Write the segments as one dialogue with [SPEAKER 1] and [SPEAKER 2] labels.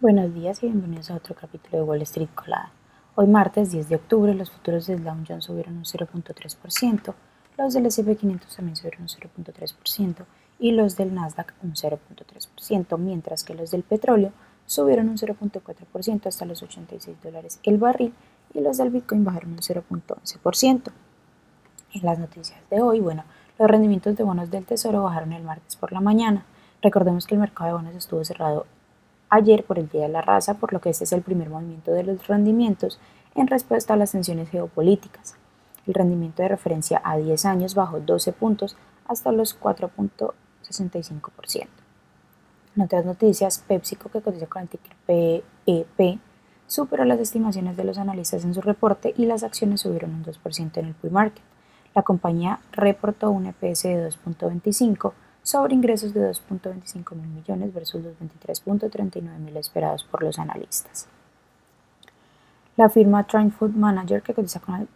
[SPEAKER 1] Buenos días y bienvenidos a otro capítulo de Wall Street Colada. Hoy martes 10 de octubre los futuros del Dow Jones subieron un 0.3%, los del S&P 500 también subieron un 0.3% y los del Nasdaq un 0.3%, mientras que los del petróleo subieron un 0.4% hasta los 86 dólares el barril y los del Bitcoin bajaron un 0.11%. En las noticias de hoy, bueno, los rendimientos de bonos del Tesoro bajaron el martes por la mañana. Recordemos que el mercado de bonos estuvo cerrado ayer por el Día de la Raza, por lo que este es el primer movimiento de los rendimientos en respuesta a las tensiones geopolíticas. El rendimiento de referencia a 10 años bajó 12 puntos hasta los 4.65%. En otras noticias, PepsiCo, que cotiza con el ticker PEP, e superó las estimaciones de los analistas en su reporte y las acciones subieron un 2% en el pre-market. La compañía reportó un EPS de 2.25 sobre ingresos de 2.25 mil millones versus los 23.39 mil esperados por los analistas. La firma Trine Food Manager, que cotiza con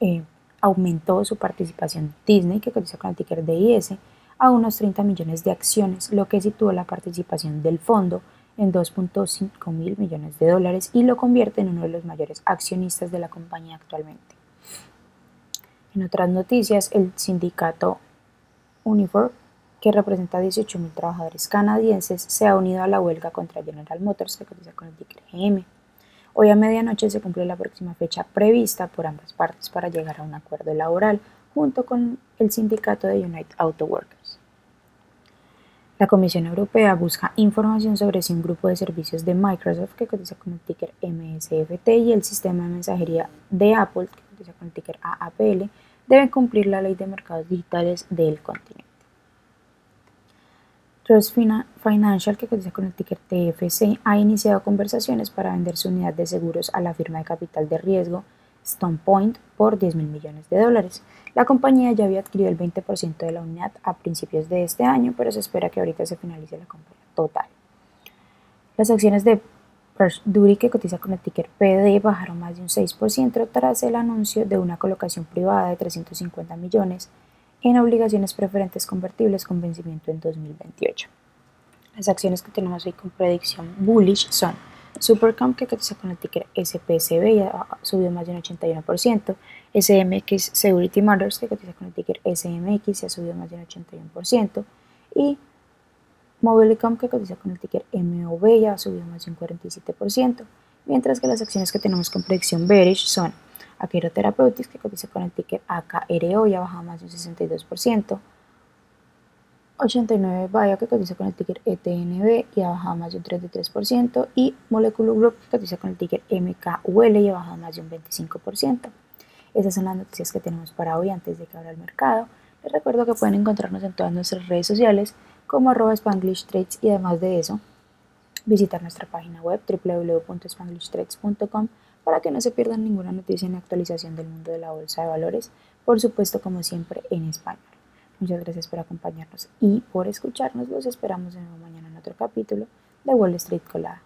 [SPEAKER 1] eh, aumentó su participación Disney, que cotiza con el ticker DIS, a unos 30 millones de acciones, lo que situó la participación del fondo en 2.5 mil millones de dólares y lo convierte en uno de los mayores accionistas de la compañía actualmente. En otras noticias, el sindicato Unifor, que representa a 18.000 trabajadores canadienses, se ha unido a la huelga contra General Motors, que cotiza con el ticker GM. Hoy a medianoche se cumple la próxima fecha prevista por ambas partes para llegar a un acuerdo laboral junto con el sindicato de United Auto Workers. La Comisión Europea busca información sobre si un grupo de servicios de Microsoft que cotiza con el ticker MSFT y el sistema de mensajería de Apple que cotiza con el ticker AAPL deben cumplir la ley de mercados digitales del continente. Trust Financial, que cotiza con el ticker TFC, ha iniciado conversaciones para vender su unidad de seguros a la firma de capital de riesgo Stone Point por 10 mil millones de dólares. La compañía ya había adquirido el 20% de la unidad a principios de este año, pero se espera que ahorita se finalice la compra total. Las acciones de Duri, que cotiza con el ticker PD, bajaron más de un 6% tras el anuncio de una colocación privada de 350 millones en obligaciones preferentes convertibles con vencimiento en 2028. Las acciones que tenemos hoy con predicción bullish son Supercom, que cotiza con el ticker SPSB y ha subido más de un 81%, SMX Security Matters, que cotiza con el ticker SMX y ha subido más de un 81%, y Mobilicom, que cotiza con el ticker MOV, ya ha subido más de un 47%, mientras que las acciones que tenemos con predicción bearish son Aquero Therapeutics, que cotiza con el ticker AKRO, ya ha bajado más de un 62%, 89 Bio, que cotiza con el ticker ETNB y ha bajado más de un 33%, y Molecular Group, que cotiza con el ticker MKUL y ha bajado más de un 25%. Esas son las noticias que tenemos para hoy antes de que abra el mercado. Les recuerdo que pueden encontrarnos en todas nuestras redes sociales como arroba Spanglish y además de eso, visitar nuestra página web www.spanglishtrades.com para que no se pierdan ninguna noticia ni actualización del mundo de la bolsa de valores, por supuesto como siempre en español. Muchas gracias por acompañarnos y por escucharnos. Los esperamos de nuevo mañana en otro capítulo de Wall Street Colada.